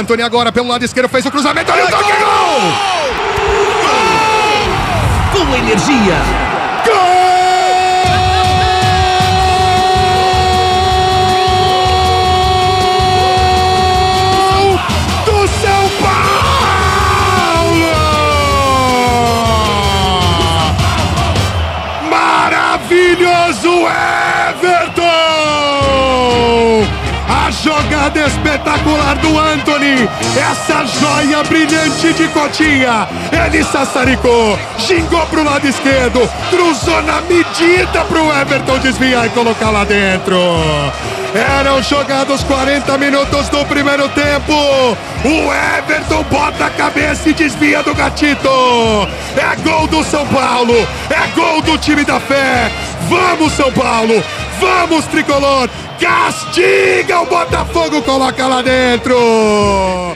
Antônio agora pelo lado esquerdo fez o cruzamento. Olha o toque, gol! Gol! Com energia. Gol! Do São Paulo! Maravilhoso Everton! Jogada espetacular do Anthony. Essa joia brilhante de Cotinha. Ele sassaricou, xingou pro lado esquerdo, cruzou na medida pro Everton desviar e colocar lá dentro. Eram jogados 40 minutos do primeiro tempo. O Everton bota a cabeça e desvia do gatito. É gol do São Paulo. É gol do time da fé. Vamos, São Paulo. Vamos, tricolor. Castiga o Botafogo, coloca lá dentro.